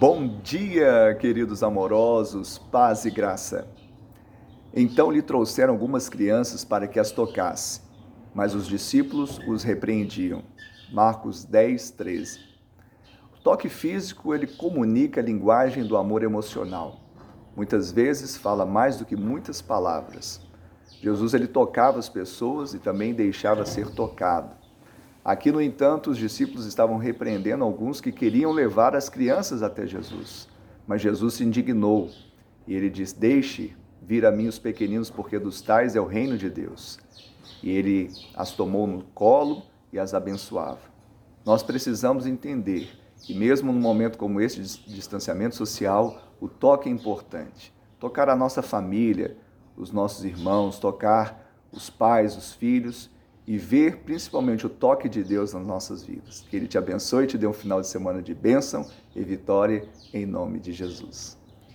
Bom dia, queridos amorosos, paz e graça. Então lhe trouxeram algumas crianças para que as tocasse, mas os discípulos os repreendiam. Marcos 10, 13. O toque físico, ele comunica a linguagem do amor emocional. Muitas vezes fala mais do que muitas palavras. Jesus ele tocava as pessoas e também deixava ser tocado. Aqui, no entanto, os discípulos estavam repreendendo alguns que queriam levar as crianças até Jesus. Mas Jesus se indignou e ele diz: Deixe vir a mim os pequeninos, porque dos tais é o reino de Deus. E ele as tomou no colo e as abençoava. Nós precisamos entender que, mesmo num momento como esse de distanciamento social, o toque é importante. Tocar a nossa família, os nossos irmãos, tocar os pais, os filhos e ver principalmente o toque de Deus nas nossas vidas. Que Ele te abençoe e te dê um final de semana de bênção e vitória em nome de Jesus.